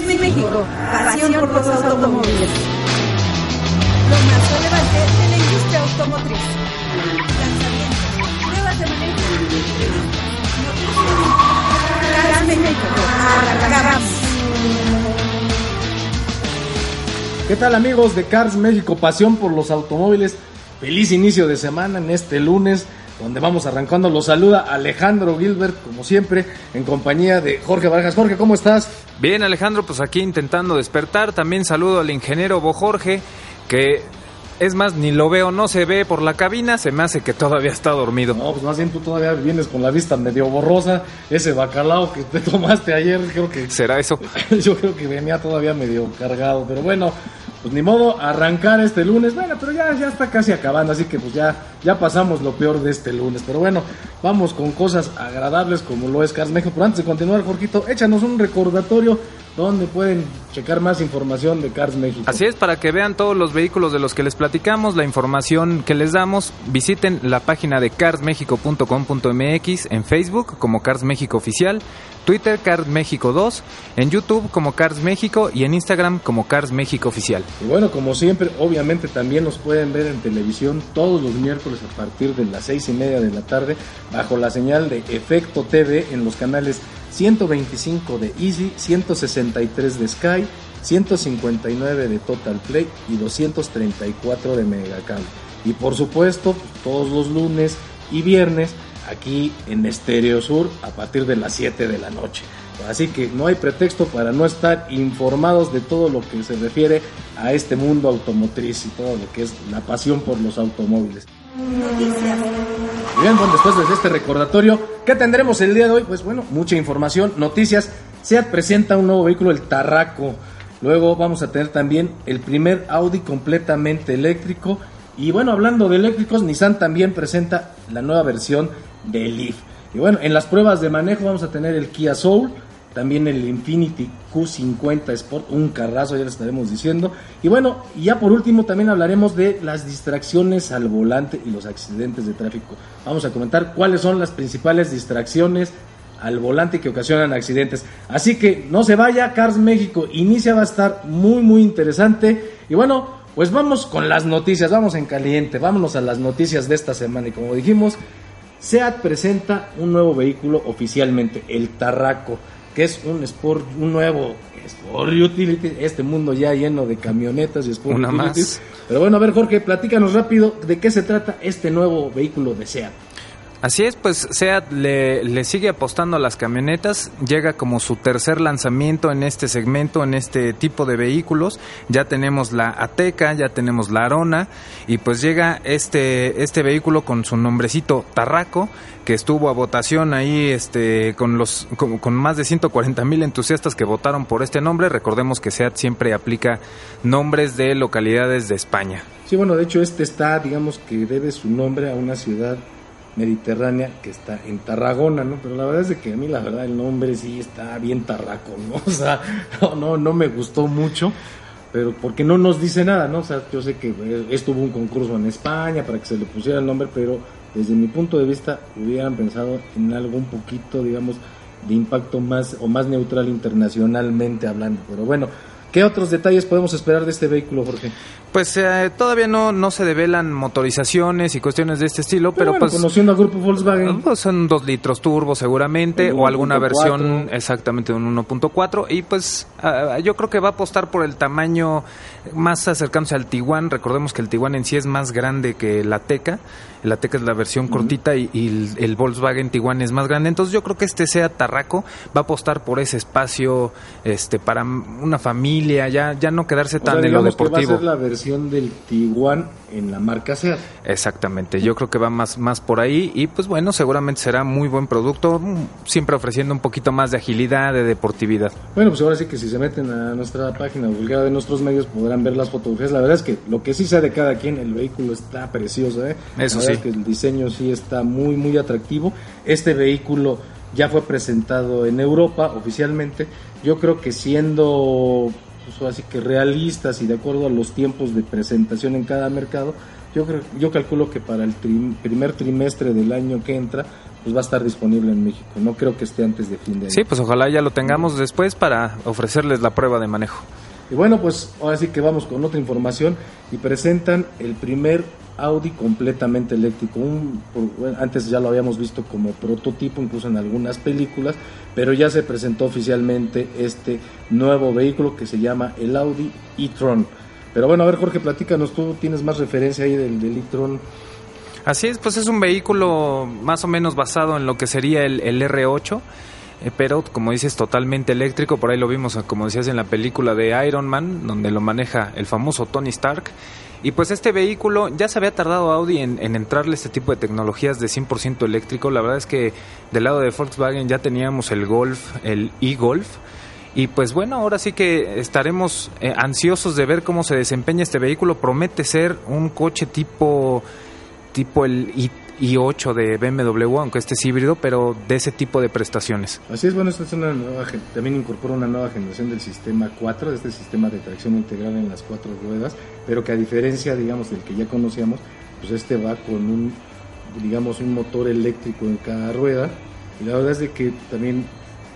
Gas México, pasión por los automóviles. Lo más relevante de la industria automotriz. Lanzamientos, pruebas de manejo, noticias. ¿Qué tal amigos de Cars México? Pasión por los automóviles. Feliz inicio de semana en este lunes donde vamos arrancando. Los saluda Alejandro Gilbert, como siempre, en compañía de Jorge Vargas. Jorge, ¿cómo estás? Bien, Alejandro, pues aquí intentando despertar. También saludo al ingeniero Bo Jorge, que es más, ni lo veo, no se ve por la cabina, se me hace que todavía está dormido. No, pues más bien tú todavía vienes con la vista medio borrosa. Ese bacalao que te tomaste ayer, creo que. ¿Será eso? Yo creo que venía todavía medio cargado, pero bueno, pues ni modo, arrancar este lunes. Bueno, pero ya, ya está casi acabando, así que pues ya, ya pasamos lo peor de este lunes. Pero bueno, vamos con cosas agradables como lo es México. Pero antes de continuar, Jorgito, échanos un recordatorio donde pueden checar más información de Cars México. Así es, para que vean todos los vehículos de los que les platicamos, la información que les damos, visiten la página de carsmexico.com.mx en Facebook como Cars México Oficial, Twitter Cars México 2, en YouTube como Cars México y en Instagram como Cars México Oficial. Y bueno, como siempre, obviamente también nos pueden ver en televisión todos los miércoles a partir de las seis y media de la tarde bajo la señal de Efecto TV en los canales 125 de Easy, 163 de Sky, 159 de Total Play y 234 de Megacable. Y por supuesto, todos los lunes y viernes aquí en Estéreo Sur a partir de las 7 de la noche. Así que no hay pretexto para no estar informados de todo lo que se refiere a este mundo automotriz y todo lo que es la pasión por los automóviles. Bien, bueno, después de este recordatorio, ¿qué tendremos el día de hoy? Pues bueno, mucha información, noticias. SEAT presenta un nuevo vehículo, el Tarraco. Luego vamos a tener también el primer Audi completamente eléctrico. Y bueno, hablando de eléctricos, Nissan también presenta la nueva versión del Leaf. Y bueno, en las pruebas de manejo vamos a tener el Kia Soul, también el Infinity Q50 Sport, un carrazo, ya le estaremos diciendo. Y bueno, ya por último también hablaremos de las distracciones al volante y los accidentes de tráfico. Vamos a comentar cuáles son las principales distracciones al volante que ocasionan accidentes. Así que no se vaya, Cars México inicia, va a estar muy muy interesante. Y bueno, pues vamos con las noticias, vamos en caliente, vámonos a las noticias de esta semana. Y como dijimos, SEAT presenta un nuevo vehículo oficialmente, el Tarraco que es un Sport, un nuevo Sport Utility, este mundo ya lleno de camionetas y Sport Una Utilities. más. Pero bueno, a ver Jorge, platícanos rápido de qué se trata este nuevo vehículo de SEAT. Así es, pues SEAT le, sigue apostando a las camionetas, llega como su tercer lanzamiento en este segmento, en este tipo de vehículos. Ya tenemos la Ateca, ya tenemos la Arona y pues llega este, este vehículo con su nombrecito Tarraco, que estuvo a votación ahí este, con, los, con, con más de 140 mil entusiastas que votaron por este nombre. Recordemos que SEAT siempre aplica nombres de localidades de España. Sí, bueno, de hecho este está, digamos que debe su nombre a una ciudad mediterránea que está en Tarragona, ¿no? Pero la verdad es que a mí la verdad el nombre sí está bien tarraco, ¿no? O sea, no, no, no me gustó mucho, pero porque no nos dice nada, ¿no? O sea, yo sé que estuvo un concurso en España para que se le pusiera el nombre, pero desde mi punto de vista hubieran pensado en algo un poquito, digamos, de impacto más o más neutral internacionalmente hablando. Pero bueno, ¿Qué otros detalles podemos esperar de este vehículo, Jorge? Pues eh, todavía no, no se develan motorizaciones y cuestiones de este estilo, pero, pero bueno, pues... Conociendo al grupo Volkswagen... Pues son dos litros turbo seguramente, o alguna 1.4. versión exactamente de un 1.4, y pues ah, yo creo que va a apostar por el tamaño más acercándose al Tiguan, recordemos que el Tiguan en sí es más grande que la Teca, la Teca es la versión cortita y, y el, el Volkswagen Tiguan es más grande, entonces yo creo que este sea Tarraco, va a apostar por ese espacio este para una familia, familia, ya, ya no quedarse O tan sea, en lo digamos que deportivo. va a ser la versión del Tiguan en la marca SEAT. Exactamente, yo creo que va más, más por ahí y pues bueno, seguramente será muy buen producto, siempre ofreciendo un poquito más de agilidad, de deportividad. Bueno, pues ahora sí que si se meten a nuestra página cualquiera de nuestros medios podrán ver las fotografías. La verdad es que lo que sí sea de cada quien, el vehículo está precioso, ¿eh? Eso La sí. es que el diseño sí está muy, muy atractivo. Este vehículo ya fue presentado en Europa oficialmente. Yo creo que siendo, pues así que realistas y de acuerdo a los tiempos de presentación en cada mercado, yo creo, yo calculo que para el primer trimestre del año que entra, pues va a estar disponible en México. No creo que esté antes de fin de año. Sí, pues ojalá ya lo tengamos después para ofrecerles la prueba de manejo. Y bueno, pues ahora sí que vamos con otra información y presentan el primer Audi completamente eléctrico. Un- antes ya lo habíamos visto como prototipo, incluso en algunas películas, pero ya se presentó oficialmente este nuevo vehículo que se llama el Audi e-tron. Pero bueno, a ver Jorge, platícanos, tú tienes más referencia ahí del, del e-tron. Así es, pues es un vehículo más o menos basado en lo que sería el, el R8, eh, pero como dices, totalmente eléctrico. Por ahí lo vimos, eh, como decías, en la película de Iron Man, donde lo maneja el famoso Tony Stark. Y pues este vehículo, ya se había tardado Audi en, en entrarle este tipo de tecnologías de 100% eléctrico. La verdad es que del lado de Volkswagen ya teníamos el Golf, el e-Golf. Y pues bueno, ahora sí que estaremos eh, ansiosos de ver cómo se desempeña este vehículo. Promete ser un coche tipo tipo el i, i8 de BMW, aunque este es híbrido, pero de ese tipo de prestaciones. Así es, bueno, esta es una nueva, gen- también incorpora una nueva generación del sistema 4, de este sistema de tracción integral en las cuatro ruedas, pero que a diferencia, digamos, del que ya conocíamos, pues este va con un, digamos, un motor eléctrico en cada rueda, y la verdad es de que también,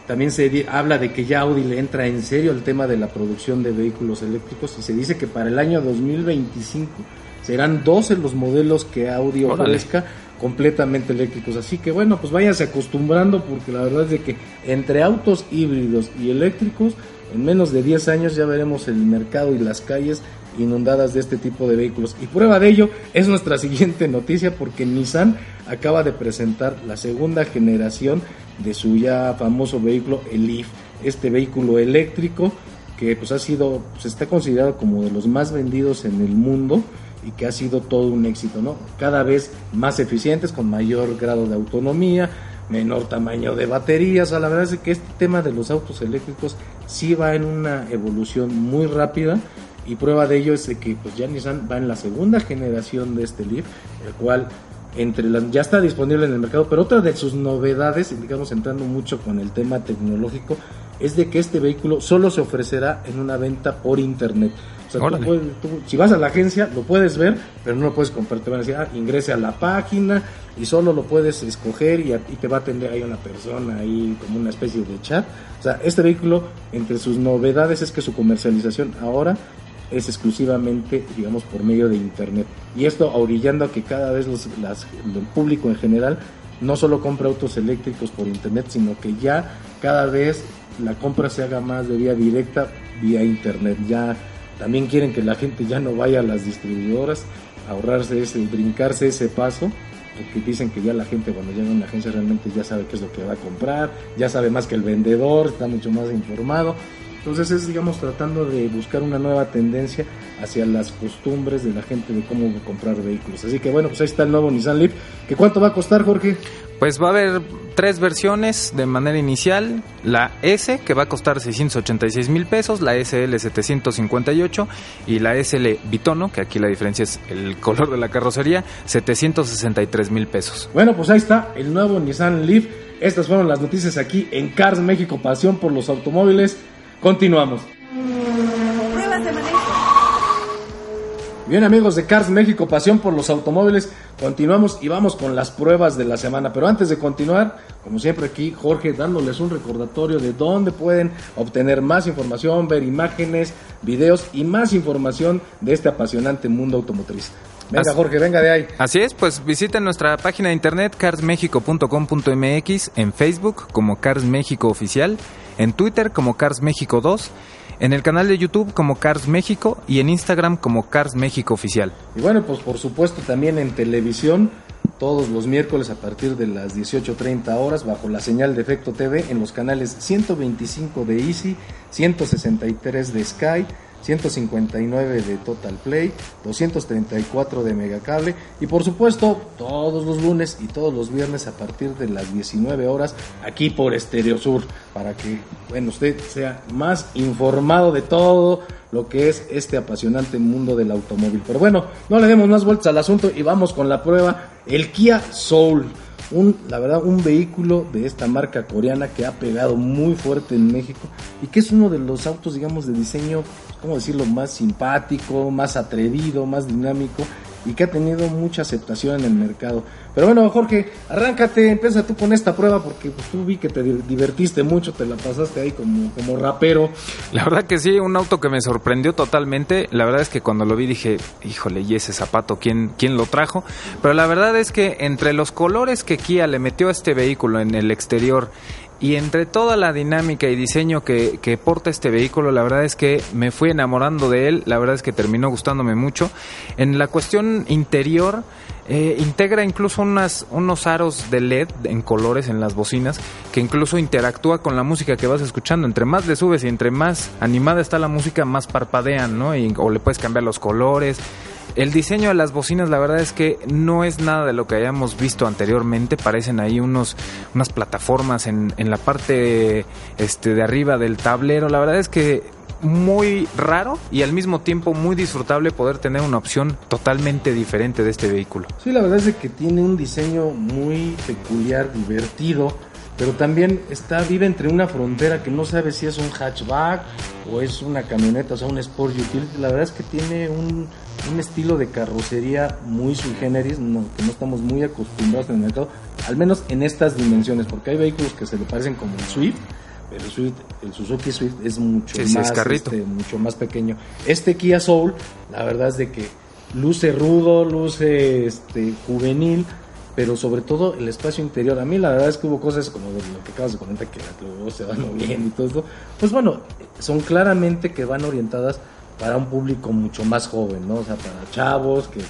también se habla de que ya Audi le entra en serio el tema de la producción de vehículos eléctricos, y se dice que para el año 2025 serán 12 los modelos que Audi Órale. Completamente eléctricos. Así que bueno, pues váyanse acostumbrando porque la verdad es de que entre autos híbridos y eléctricos, en menos de 10 años ya veremos el mercado y las calles inundadas de este tipo de vehículos. Y prueba de ello es nuestra siguiente noticia porque Nissan acaba de presentar la segunda generación de su ya famoso vehículo, el Leaf, este vehículo eléctrico que pues ha sido, pues está considerado como de los más vendidos en el mundo y que ha sido todo un éxito, ¿no? Cada vez más eficientes, con mayor grado de autonomía, menor tamaño de baterías, o la verdad es que este tema de los autos eléctricos sí va en una evolución muy rápida y prueba de ello es de que pues ya Nissan va en la segunda generación de este Leaf, el cual entre las ya está disponible en el mercado, pero otra de sus novedades, digamos entrando mucho con el tema tecnológico, es de que este vehículo solo se ofrecerá en una venta por internet. Sea, tú puedes- tú- si vas a la agencia lo puedes ver, pero no lo puedes comprar. Te van a decir, ah, ingrese a la página y solo lo puedes escoger y, a- y te va a atender ahí una persona ahí como una especie de chat. O sea, este vehículo, entre sus novedades es que su comercialización ahora es exclusivamente, digamos, por medio de Internet. Y esto orillando a que cada vez los, las- el público en general no solo compra autos eléctricos por Internet, sino que ya cada vez la compra se haga más de vía directa, vía Internet. Ya también quieren que la gente ya no vaya a las distribuidoras, ahorrarse ese, brincarse ese paso, porque dicen que ya la gente cuando llega a una agencia realmente ya sabe qué es lo que va a comprar, ya sabe más que el vendedor, está mucho más informado. Entonces es, digamos, tratando de buscar una nueva tendencia hacia las costumbres de la gente de cómo comprar vehículos. Así que bueno, pues ahí está el nuevo Nissan Leaf. ¿Que ¿Cuánto va a costar, Jorge? Pues va a haber tres versiones de manera inicial. La S, que va a costar 686 mil pesos, la SL 758 y la SL Bitono, que aquí la diferencia es el color de la carrocería, 763 mil pesos. Bueno, pues ahí está el nuevo Nissan Leaf. Estas fueron las noticias aquí en Cars México, pasión por los automóviles. Continuamos. Bien amigos de Cars México, pasión por los automóviles, continuamos y vamos con las pruebas de la semana. Pero antes de continuar, como siempre aquí Jorge dándoles un recordatorio de dónde pueden obtener más información, ver imágenes, videos y más información de este apasionante mundo automotriz. Venga Así- Jorge, venga de ahí. Así es, pues visiten nuestra página de internet carsmexico.com.mx, en Facebook como Cars México Oficial, en Twitter como Cars México 2, en el canal de YouTube como Cars México y en Instagram como Cars México Oficial. Y bueno, pues por supuesto también en televisión todos los miércoles a partir de las 18.30 horas bajo la señal de Efecto TV en los canales 125 de Easy, 163 de Sky, 159 de Total Play, 234 de Megacable y por supuesto todos los lunes y todos los viernes a partir de las 19 horas aquí por Estereo Sur para que bueno, usted sea más informado de todo lo que es este apasionante mundo del automóvil. Pero bueno, no le demos más vueltas al asunto y vamos con la prueba, el Kia Soul. Un, la verdad, un vehículo de esta marca coreana que ha pegado muy fuerte en México y que es uno de los autos, digamos, de diseño, ¿cómo decirlo?, más simpático, más atrevido, más dinámico y que ha tenido mucha aceptación en el mercado. Pero bueno, Jorge, arráncate, empieza tú con esta prueba porque pues, tú vi que te divertiste mucho, te la pasaste ahí como, como rapero. La verdad que sí, un auto que me sorprendió totalmente. La verdad es que cuando lo vi dije, híjole, ¿y ese zapato quién, quién lo trajo? Pero la verdad es que entre los colores que Kia le metió a este vehículo en el exterior y entre toda la dinámica y diseño que, que, porta este vehículo, la verdad es que me fui enamorando de él, la verdad es que terminó gustándome mucho. En la cuestión interior, eh, integra incluso unas, unos aros de LED en colores en las bocinas que incluso interactúa con la música que vas escuchando. Entre más le subes y entre más animada está la música, más parpadean, ¿no? Y, o le puedes cambiar los colores. El diseño de las bocinas, la verdad es que no es nada de lo que hayamos visto anteriormente. Parecen ahí unos, unas plataformas en, en la parte este, de arriba del tablero. La verdad es que muy raro y al mismo tiempo muy disfrutable poder tener una opción totalmente diferente de este vehículo. Sí, la verdad es que tiene un diseño muy peculiar, divertido pero también está vive entre una frontera que no sabe si es un hatchback o es una camioneta, o sea, un Sport Utility. La verdad es que tiene un, un estilo de carrocería muy sui generis, no, que no estamos muy acostumbrados en el mercado, al menos en estas dimensiones, porque hay vehículos que se le parecen como el Swift, pero el, Swift, el Suzuki Swift es mucho Sí, más es este, mucho más pequeño. Este Kia Soul, la verdad es de que luce rudo, luce este juvenil, pero sobre todo el espacio interior. A mí la verdad es que hubo cosas como de lo que acabas de comentar, que luego se van moviendo y todo esto. Pues bueno, son claramente que van orientadas para un público mucho más joven, ¿no? O sea, para chavos que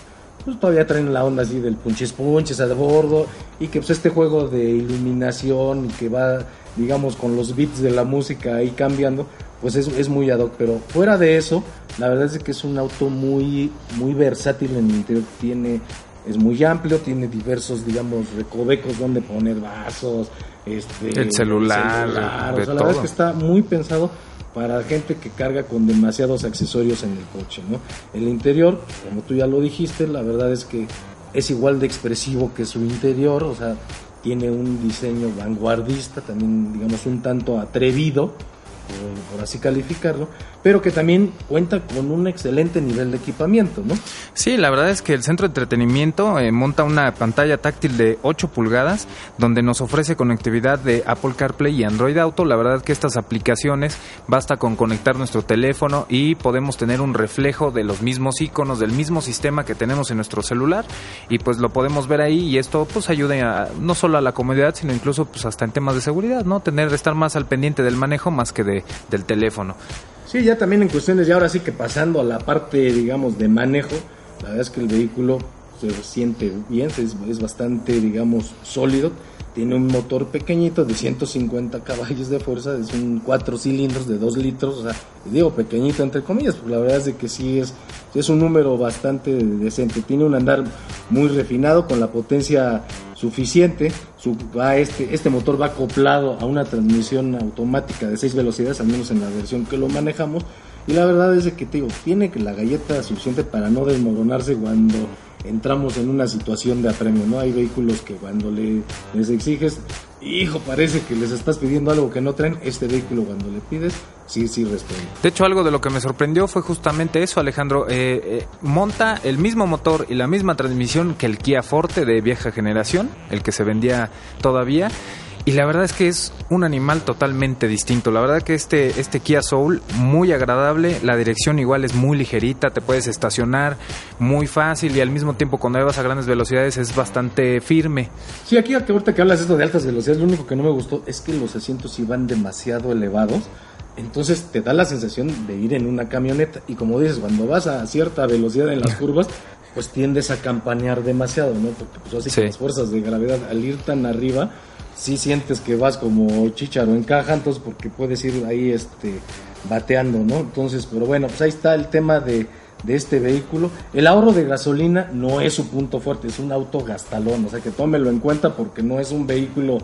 pues todavía traen la onda así del punches punches a bordo y que pues este juego de iluminación y que va digamos con los beats de la música ahí cambiando pues es, es muy ad hoc. Pero fuera de eso la verdad es que es un auto muy muy versátil en el interior. Tiene es muy amplio tiene diversos digamos recovecos donde poner vasos este El celular, o de sea, la verdad es que está muy pensado para gente que carga con demasiados accesorios en el coche, ¿no? El interior, como tú ya lo dijiste, la verdad es que es igual de expresivo que su interior, o sea, tiene un diseño vanguardista, también digamos un tanto atrevido, por, por así calificarlo, pero que también cuenta con un excelente nivel de equipamiento, ¿no? Sí, la verdad es que el centro de entretenimiento eh, monta una pantalla táctil de 8 pulgadas donde nos ofrece conectividad de Apple CarPlay y Android Auto. La verdad que estas aplicaciones basta con conectar nuestro teléfono y podemos tener un reflejo de los mismos iconos del mismo sistema que tenemos en nuestro celular y pues lo podemos ver ahí y esto pues ayuda a, no solo a la comodidad sino incluso pues hasta en temas de seguridad, ¿no? Tener estar más al pendiente del manejo más que de, del teléfono. Sí, ya también en cuestiones, ya ahora sí que pasando a la parte, digamos, de manejo, la verdad es que el vehículo se siente bien, es, es bastante, digamos, sólido. Tiene un motor pequeñito de 150 caballos de fuerza, es un 4 cilindros de 2 litros, o sea, digo pequeñito entre comillas, porque la verdad es de que sí es, es un número bastante decente. Tiene un andar muy refinado con la potencia suficiente. Su, va este, este motor va acoplado a una transmisión automática de 6 velocidades, al menos en la versión que lo manejamos. Y la verdad es que te digo, tiene la galleta suficiente para no desmoronarse cuando entramos en una situación de apremio, ¿no? Hay vehículos que cuando le, les exiges, hijo, parece que les estás pidiendo algo que no traen, este vehículo cuando le pides, sí, sí responde. De hecho, algo de lo que me sorprendió fue justamente eso, Alejandro. Eh, eh, monta el mismo motor y la misma transmisión que el Kia Forte de vieja generación, el que se vendía todavía. Y la verdad es que es un animal totalmente distinto. La verdad que este, este Kia Soul, muy agradable. La dirección igual es muy ligerita, te puedes estacionar muy fácil y al mismo tiempo cuando vas a grandes velocidades es bastante firme. Sí, aquí ahorita que hablas esto de altas velocidades, lo único que no me gustó es que los asientos iban demasiado elevados. Entonces te da la sensación de ir en una camioneta. Y como dices, cuando vas a cierta velocidad en las curvas, pues tiendes a campanear demasiado, ¿no? Porque pues así Sí. que las fuerzas de gravedad al ir tan arriba, sí sientes que vas como chícharo en caja, entonces porque puedes ir ahí este bateando, ¿no? Entonces, pero bueno, pues ahí está el tema de, de este vehículo. El ahorro de gasolina no es su punto fuerte, es un auto gastalón, o sea que tómelo en cuenta porque no es un vehículo,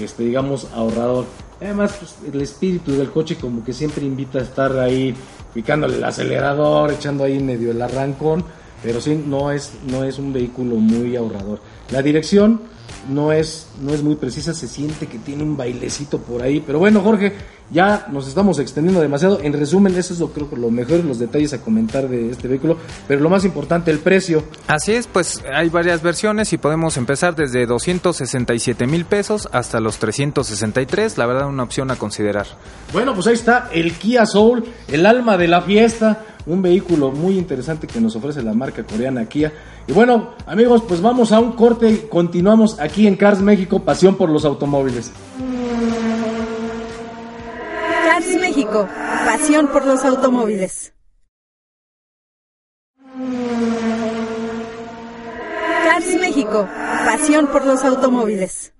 este, digamos, ahorrador. Además, pues, el espíritu del coche como que siempre invita a estar ahí picándole el acelerador, echando ahí medio el arrancón, pero sí no es, no es un vehículo muy ahorrador. La dirección no es, no es muy precisa, se siente que tiene un bailecito por ahí, pero bueno Jorge, ya nos estamos extendiendo demasiado, en resumen eso es lo creo que lo mejor, los detalles a comentar de este vehículo, pero lo más importante, el precio, Así es, pues hay varias versiones y podemos empezar desde 267 mil pesos hasta los 363, la verdad una opción a considerar. Bueno, pues ahí está el Kia Soul, el alma de la fiesta, un vehículo muy interesante que nos ofrece la marca coreana Kia. Y bueno, amigos, pues vamos a un corte y continuamos aquí en Cars México, pasión por los automóviles. Cars México, pasión por los automóviles. Cars México, pasión por los automóviles.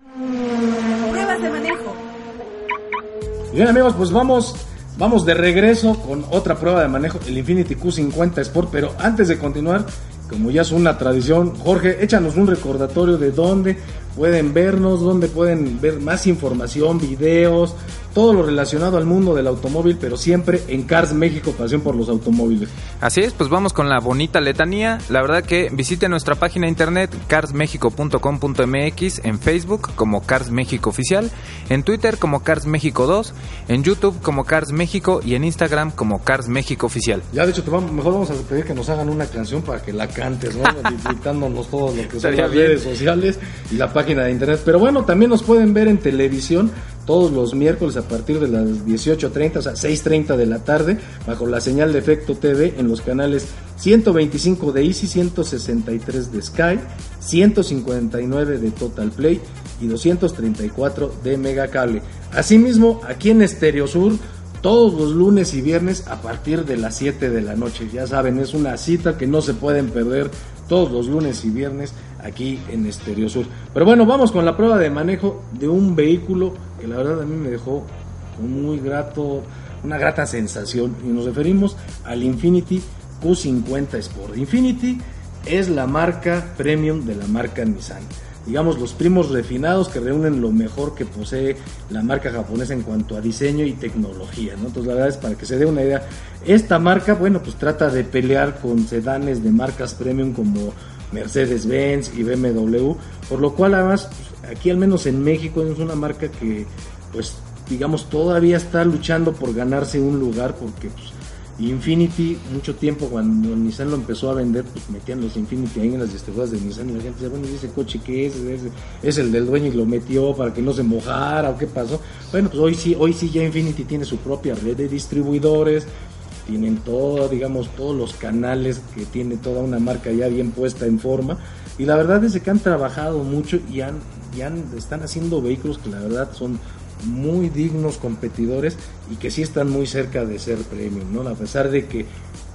Pruebas de manejo. Bien amigos, pues vamos, vamos de regreso con otra prueba de manejo, el Infinity Q50 Sport, pero antes de continuar, como ya es una tradición, Jorge, échanos un recordatorio de dónde pueden vernos, dónde pueden ver más información, videos, todo lo relacionado al mundo del automóvil, pero siempre en Cars México, pasión por los automóviles. Así es, pues vamos con la bonita letanía. La verdad que visite nuestra página de internet carsmexico.com.mx, en Facebook como Cars México Oficial, en Twitter como Cars México 2, en YouTube como Cars México y en Instagram como Cars México Oficial. Ya de hecho, te vamos- mejor vamos a pedir que nos hagan una canción para que la cantes, ¿no? Dictándonos todo lo que son las bien. redes sociales y la página de internet. Pero bueno, también nos pueden ver en televisión todos los miércoles a partir de las 18.30, o sea, 6.30 de la tarde, bajo la señal de Efecto TV en los canales 125 de Easy, 163 de Sky, 159 de Total Play y 234 de Megacable. Asimismo, aquí en Estereo Sur, todos los lunes y viernes a partir de las 7 de la noche. Ya saben, es una cita que no se pueden perder todos los lunes y viernes aquí en Estereo Sur. Pero bueno, vamos con la prueba de manejo de un vehículo que la verdad a mí me dejó muy grato, una grata sensación y nos referimos al Infinity Q50 Sport. Infinity es la marca premium de la marca Nissan digamos, los primos refinados que reúnen lo mejor que posee la marca japonesa en cuanto a diseño y tecnología, ¿no? Entonces, la verdad es para que se dé una idea, esta marca, bueno, pues trata de pelear con sedanes de marcas premium como Mercedes-Benz y BMW, por lo cual además, pues, aquí al menos en México es una marca que, pues, digamos, todavía está luchando por ganarse un lugar porque, pues, Infinity, mucho tiempo cuando Nissan lo empezó a vender, pues metían los Infinity ahí en las distribuidoras de Nissan y la gente decía, bueno, ¿y ese coche qué es? ¿Es, el del dueño y lo metió para que no se mojara o qué pasó? Bueno, pues hoy sí, hoy sí ya Infinity tiene su propia red de distribuidores, tienen todo, digamos, todos los canales que tiene toda una marca ya bien puesta en forma y la verdad es que han trabajado mucho y han, y han están haciendo vehículos que la verdad son muy dignos competidores y que sí están muy cerca de ser premium, ¿no? A pesar de que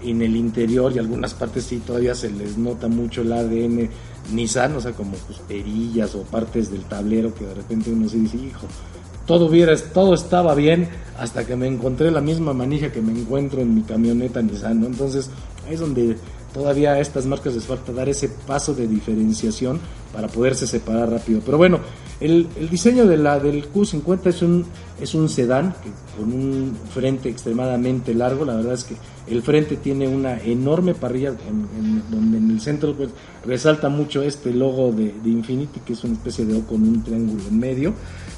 en el interior y algunas partes sí todavía se les nota mucho el ADN Nissan, o sea, como pues perillas o partes del tablero que de repente uno se dice, hijo, todo hubiera, todo estaba bien hasta que me encontré la misma manija que me encuentro en mi camioneta Nissan, ¿no? Entonces, ahí es donde todavía a estas marcas les falta dar ese paso de diferenciación para poderse separar rápido. Pero bueno, el, diseño de la, del Q50 es un, es un sedán que, con un frente extremadamente largo. La verdad es que el frente tiene una enorme parrilla donde en el centro pues, resalta mucho este logo de, de Infinity, que es una especie de O con un triángulo en medio.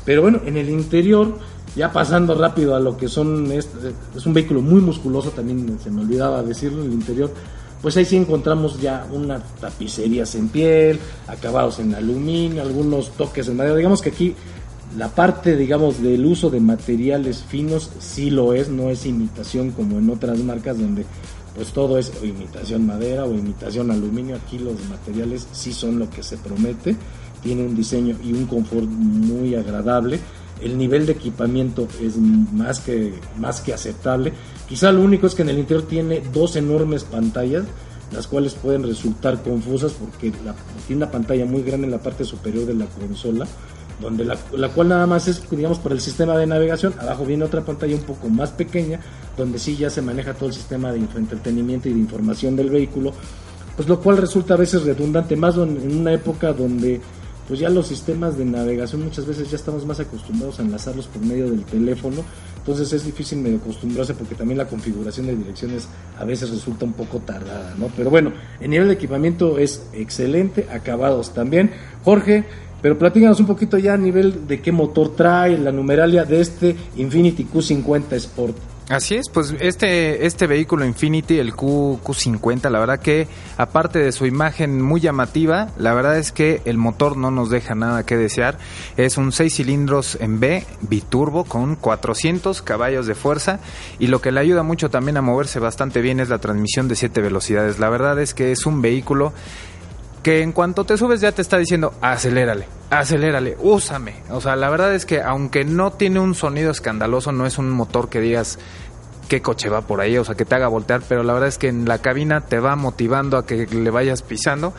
Pero bueno, en el interior, ya pasando rápido a lo que son, es, es un vehículo muy musculoso, también se me olvidaba decirlo, en el interior pues ahí sí encontramos ya unas tapicerías en piel, acabados en aluminio, algunos toques en madera. Digamos que aquí la parte, digamos, del uso de materiales finos sí lo es, no es imitación como en otras marcas donde pues todo es imitación madera o imitación aluminio. Aquí los materiales sí son lo que se promete, tiene un diseño y un confort muy agradable. El nivel de equipamiento es más que, más que aceptable. Quizá lo único es que en el interior tiene dos enormes pantallas las cuales pueden resultar confusas porque la, tiene una pantalla muy grande en la parte superior de la consola, donde la, la, cual nada más es, digamos, para el sistema de navegación. Abajo viene otra pantalla un poco más pequeña, donde sí ya se maneja todo el sistema de entretenimiento y de información del vehículo, pues lo cual resulta a veces redundante, más en una época donde pues ya los sistemas de navegación muchas veces ya estamos más acostumbrados a enlazarlos por medio del teléfono, entonces es difícil medio acostumbrarse porque también la configuración de direcciones a veces resulta un poco tardada, ¿no? Pero bueno, el nivel de equipamiento es excelente, acabados también. Jorge, pero platícanos un poquito ya a nivel de qué motor trae, la numeralia de este Infinity Q50 Sport. Así es, pues este, este vehículo Infinity, el Q, Q50, la verdad que aparte de su imagen muy llamativa, la verdad es que el motor no nos deja nada que desear. Es un 6 cilindros en B, biturbo, con 400 caballos de fuerza y lo que le ayuda mucho también a moverse bastante bien es la transmisión de 7 velocidades. La verdad es que es un vehículo que en cuanto te subes ya te está diciendo acelérale, acelérale, úsame. O sea, la verdad es que aunque no tiene un sonido escandaloso, no es un motor que digas qué coche va por ahí, o sea, que te haga voltear, pero la verdad es que en la cabina te va motivando a que le vayas pisando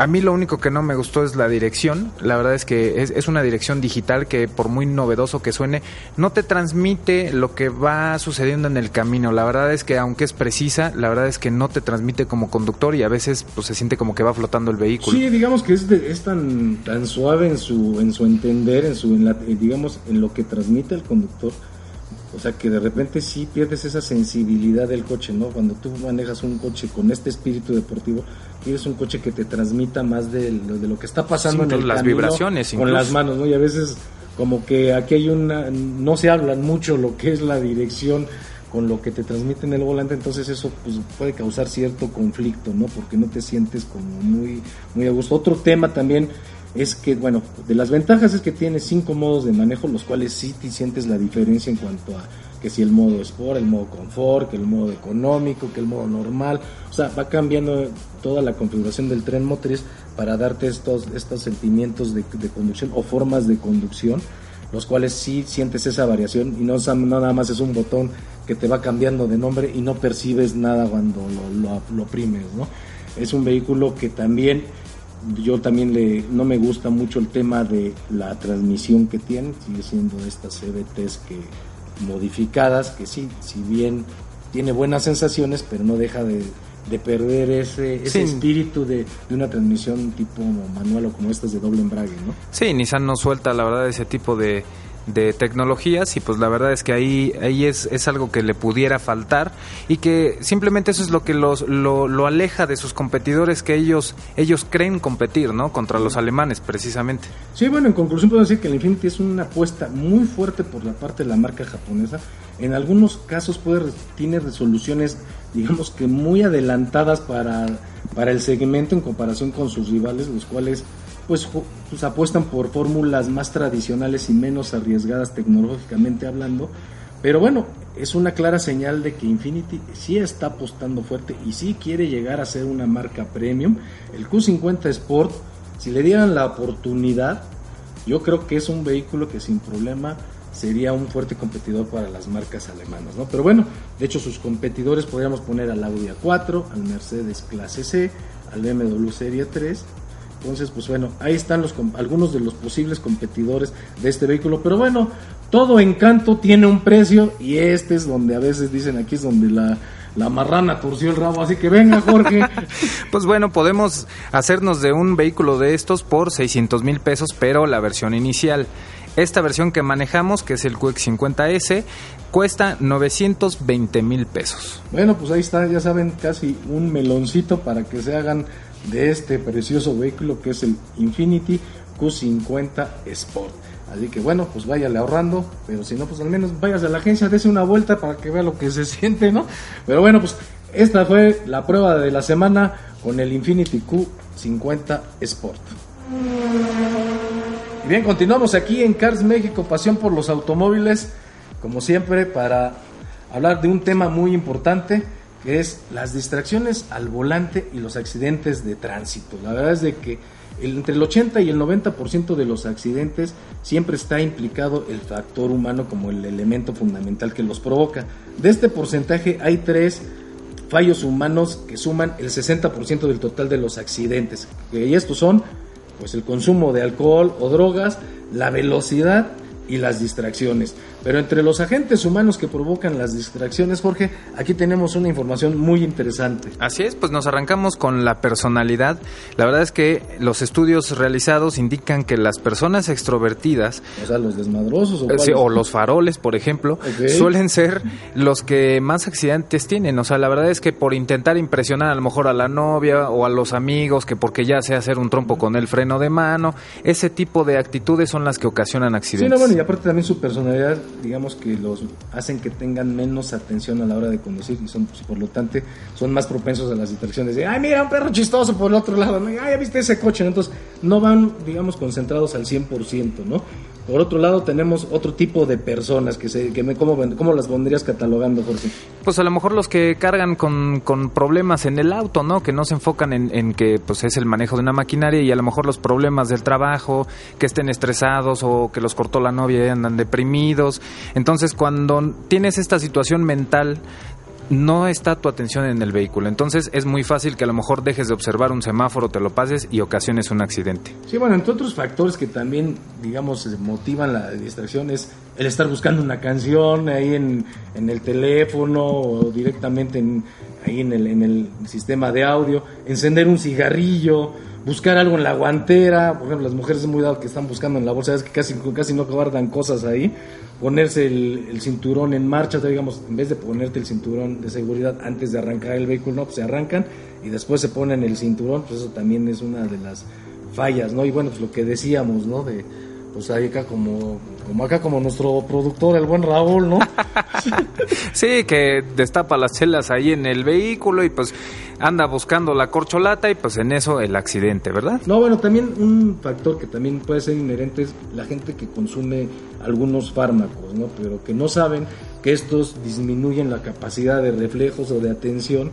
a mí lo único que no me gustó es la dirección. La verdad es que es, una dirección digital que por muy novedoso que suene, no te transmite lo que va sucediendo en el camino. La verdad es que aunque es precisa, la verdad es que no te transmite como conductor y a veces pues, se siente como que va flotando el vehículo. Sí, digamos que es, es tan, tan suave en su, en su entender, en su, digamos, en lo que transmite el conductor o sea que de repente sí pierdes esa sensibilidad del coche, ¿no? Cuando tú manejas un coche con este espíritu deportivo, quieres un coche que te transmita más de lo, de lo que está pasando en el las vibraciones con las manos, ¿no? Y a veces como que aquí hay una no se hablan mucho lo que es la dirección con lo que te transmite en el volante, entonces eso pues, puede causar cierto conflicto, ¿no? Porque no te sientes como muy muy a gusto. Otro tema también es que, bueno, de las ventajas es que tiene cinco modos de manejo, los cuales sí te sientes la diferencia en cuanto a que si el modo Sport, el modo Confort, que el modo económico, que el modo normal, o sea, va cambiando toda la configuración del tren motriz para darte estos, estos sentimientos de, conducción o formas de conducción, los cuales sí sientes esa variación y no, nada más es un botón que te va cambiando de nombre y no percibes nada cuando lo, lo, lo ¿no? Es un vehículo que también yo también le, no me gusta mucho el tema de la transmisión que tiene, sigue siendo estas CBTs que modificadas, que sí, si bien tiene buenas sensaciones, pero no deja de, perder ese, ese espíritu de, de, una transmisión tipo manual o como estas de doble embrague, ¿no? Sí, Nissan no suelta la verdad ese tipo de, de tecnologías y pues la verdad es que ahí, ahí es, es algo que le pudiera faltar y que simplemente eso es lo que los, lo, lo aleja de sus competidores que ellos, ellos creen competir, ¿no? Contra los alemanes precisamente. Sí, bueno, en conclusión puedo decir que el Infinity es una apuesta muy fuerte por la parte de la marca japonesa. En algunos casos puede, tiene resoluciones, digamos que muy adelantadas para, para el segmento en comparación con sus rivales, los cuales pues, pues, apuestan por fórmulas más tradicionales y menos arriesgadas tecnológicamente hablando. Pero bueno, es una clara señal de que Infinity sí está apostando fuerte y sí quiere llegar a ser una marca premium. El Q50 Sport, si le dieran la oportunidad, yo creo que es un vehículo que sin problema sería un fuerte competidor para las marcas alemanas, ¿no? Pero bueno, de hecho sus competidores podríamos poner al Audi A4, al Mercedes Clase C, al BMW Serie 3 entonces, pues bueno, ahí están los, algunos de los posibles competidores de este vehículo. Pero bueno, todo encanto tiene un precio y este es donde a veces dicen aquí es donde la, la marrana torció el rabo. Así que venga, Jorge. pues bueno, podemos hacernos de un vehículo de estos por 600 mil pesos, pero la versión inicial. Esta versión que manejamos, que es el QX50S, cuesta 920 mil pesos. Bueno, pues ahí está, ya saben, casi un meloncito para que se hagan de este precioso vehículo que es el Infinity Q50 Sport. Así que bueno, pues váyale ahorrando, pero si no, pues al menos vayas a la agencia, dése una vuelta para que vea lo que se siente, ¿no? Pero bueno, pues esta fue la prueba de la semana con el Infinity Q50 Sport. Bien, continuamos aquí en Cars México, pasión por los automóviles, como siempre, para hablar de un tema muy importante que es las distracciones al volante y los accidentes de tránsito. La verdad es de que entre el 80 y el 90% de los accidentes siempre está implicado el factor humano como el elemento fundamental que los provoca. De este porcentaje hay tres fallos humanos que suman el 60% del total de los accidentes. Y estos son pues el consumo de alcohol o drogas, la velocidad y las distracciones. Pero entre los agentes humanos que provocan las distracciones, Jorge, aquí tenemos una información muy interesante. Así es, pues nos arrancamos con la personalidad. La verdad es que los estudios realizados indican que las personas extrovertidas, o sea, los desmadrosos o, eh, los faroles, por ejemplo, suelen ser los que más accidentes tienen. O sea, la verdad es que por intentar impresionar a lo mejor a la novia o a los amigos, que porque ya sé hacer un trompo con el freno de mano, ese tipo de actitudes son las que ocasionan accidentes. Sí, bueno, y aparte también su personalidad digamos que los hacen que tengan menos atención a la hora de conducir y son, por lo tanto, son más propensos a las distracciones de, ay, mira, un perro chistoso por el otro lado, ¿no? ay, ya viste ese coche, entonces no van, digamos, concentrados al 100%, ¿no? Por otro lado, tenemos otro tipo de personas que se, que me, ¿cómo, ¿cómo las pondrías catalogando, Jorge? Pues a lo mejor los que cargan con, con problemas en el auto, ¿no? Que no se enfocan en, en, que pues es el manejo de una maquinaria y a lo mejor los problemas del trabajo, que estén estresados o que los cortó la novia y andan deprimidos. Entonces, cuando tienes esta situación mental no está tu atención en el vehículo. Entonces es muy fácil que a lo mejor dejes de observar un semáforo, te lo pases y ocasiones un accidente. Sí, bueno, entre otros factores que también, digamos, motivan la distracción es el estar buscando una canción ahí en, el teléfono o directamente ahí en el, en el sistema de audio, encender un cigarrillo buscar algo en la guantera, por ejemplo, las mujeres es muy dado que están buscando en la bolsa, es que casi, casi no guardan cosas ahí, ponerse el, cinturón en marcha, digamos, en vez de ponerte el cinturón de seguridad antes de arrancar el vehículo, no, pues se arrancan y después se ponen el cinturón, pues eso también es una de las fallas, ¿no? Y bueno, pues lo que decíamos, ¿no? De, pues ahí acá como, como acá como nuestro productor, el buen Raúl, ¿no? sí, que destapa las chelas ahí en el vehículo y pues anda buscando la corcholata y pues en eso el accidente, ¿verdad? No, bueno, también un factor que también puede ser inherente es la gente que consume algunos fármacos, ¿no? Pero que no saben que estos disminuyen la capacidad de reflejos o de atención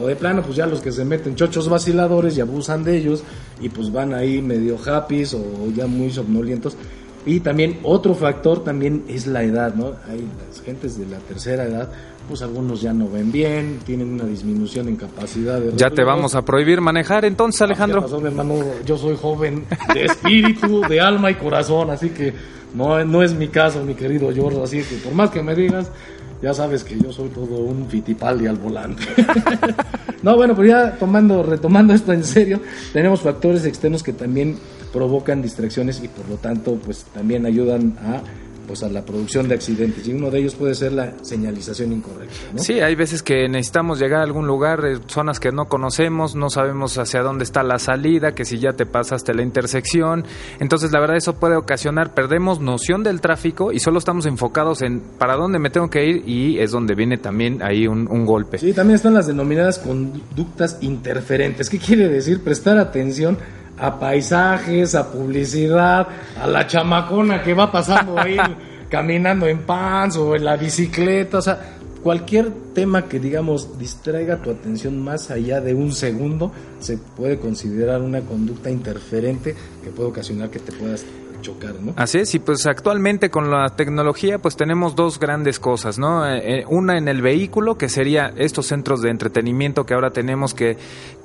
o de plano pues ya los que se meten chochos vaciladores y abusan de ellos y pues van ahí medio happy o ya muy somnolientos y también otro factor también es la edad, ¿no? Hay las gentes de la tercera edad, pues algunos ya no ven bien, tienen una disminución en capacidad de... Ya te vamos a prohibir manejar entonces, Alejandro. hermano, yo soy joven de espíritu, de alma y corazón, así que no, no es mi caso, mi querido George, así que por más que me digas, ya sabes que yo soy todo un fitipaldi al volante. no, bueno, pues ya tomando, retomando esto en serio, tenemos factores externos que también provocan distracciones y por lo tanto pues también ayudan a pues a la producción de accidentes y uno de ellos puede ser la señalización incorrecta. Sí, hay veces que necesitamos llegar a algún lugar, eh, zonas que no conocemos, no sabemos hacia dónde está la salida, que si ya te pasaste la intersección, entonces la verdad eso puede ocasionar, perdemos noción del tráfico y solo estamos enfocados en para dónde me tengo que ir y es donde viene también ahí un, un golpe. Sí, también están las denominadas conductas interferentes. ¿Qué quiere decir? Prestar atención a paisajes, a publicidad, a la chamacona que va pasando ahí caminando en pants o en la bicicleta, o sea, cualquier tema que digamos distraiga tu atención más allá de un segundo se puede considerar una conducta interferente que puede ocasionar que te puedas chocar, ¿no? Así es, y pues actualmente con la tecnología pues tenemos dos grandes cosas, ¿no? Eh, eh, una en el vehículo, que sería estos centros de entretenimiento que ahora tenemos que,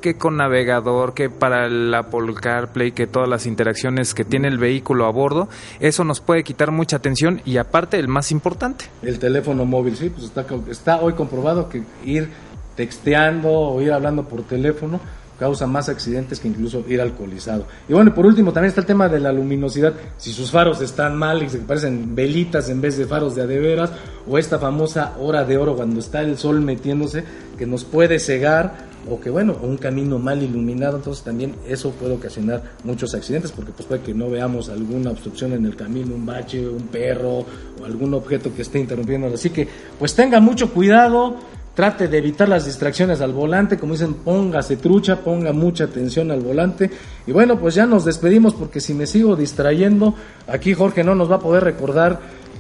que con navegador, que para el Apple CarPlay, que todas las interacciones que tiene el vehículo a bordo, eso nos puede quitar mucha atención y aparte el más importante. El teléfono móvil, sí, pues está, está hoy comprobado que ir texteando o ir hablando por teléfono causa más accidentes que incluso ir alcoholizado. Y bueno, por último también está el tema de la luminosidad, si sus faros están mal y se parecen velitas en vez de faros de adeveras, o esta famosa hora de oro cuando está el sol metiéndose, que nos puede cegar, o que bueno, un camino mal iluminado, entonces también eso puede ocasionar muchos accidentes, porque pues puede que no veamos alguna obstrucción en el camino, un bache, un perro, o algún objeto que esté interrumpiendo. Así que pues tenga mucho cuidado, trate de evitar las distracciones al volante, como dicen, póngase trucha, ponga mucha atención al volante. Y bueno, pues ya nos despedimos porque si me sigo distrayendo, aquí Jorge no nos va a poder recordar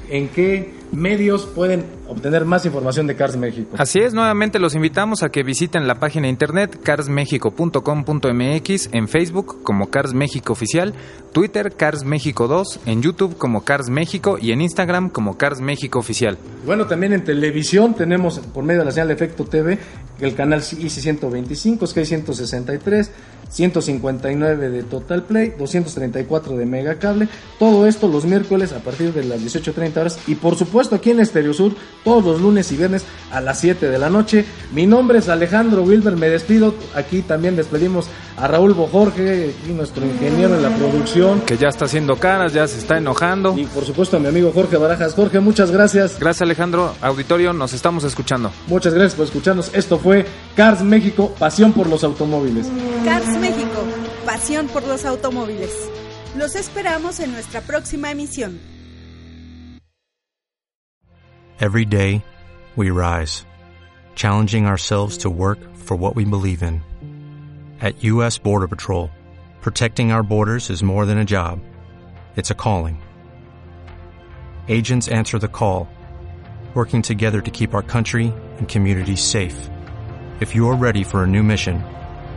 en qué medios pueden obtener más información de Cars México? Así es, nuevamente los invitamos a que visiten la página de internet carsmexico.com.mx en Facebook como Cars México Oficial, Twitter Cars México 2, en YouTube como Cars México y en Instagram como Cars México Oficial. Bueno, también en televisión tenemos por medio de la señal de Efecto TV el canal IC 125, Sky 163, 159 de Total Play, 234 de Mega Cable. Todo esto los miércoles a partir de las 18.30 horas y por supuesto aquí en Estereo Sur todos los lunes y viernes a las 7 de la noche. Mi nombre es Alejandro Wilber, me despido. Aquí también despedimos a Raúl Bojorge, y nuestro ingeniero de la producción. Que ya está haciendo caras, ya se está enojando. Y por supuesto a mi amigo Jorge Barajas. Jorge, muchas gracias. Gracias Alejandro. Auditorio, nos estamos escuchando. Muchas gracias por escucharnos. Esto fue Cars México, pasión por los automóviles. Cars México, pasión por los automóviles. Los esperamos en nuestra próxima emisión. Every day, we rise, challenging ourselves to work for what we believe in. At U.S. Border Patrol, protecting our borders is more than a job, it's a calling. Agents answer the call, working together to keep our country and communities safe. If you're ready for a new mission,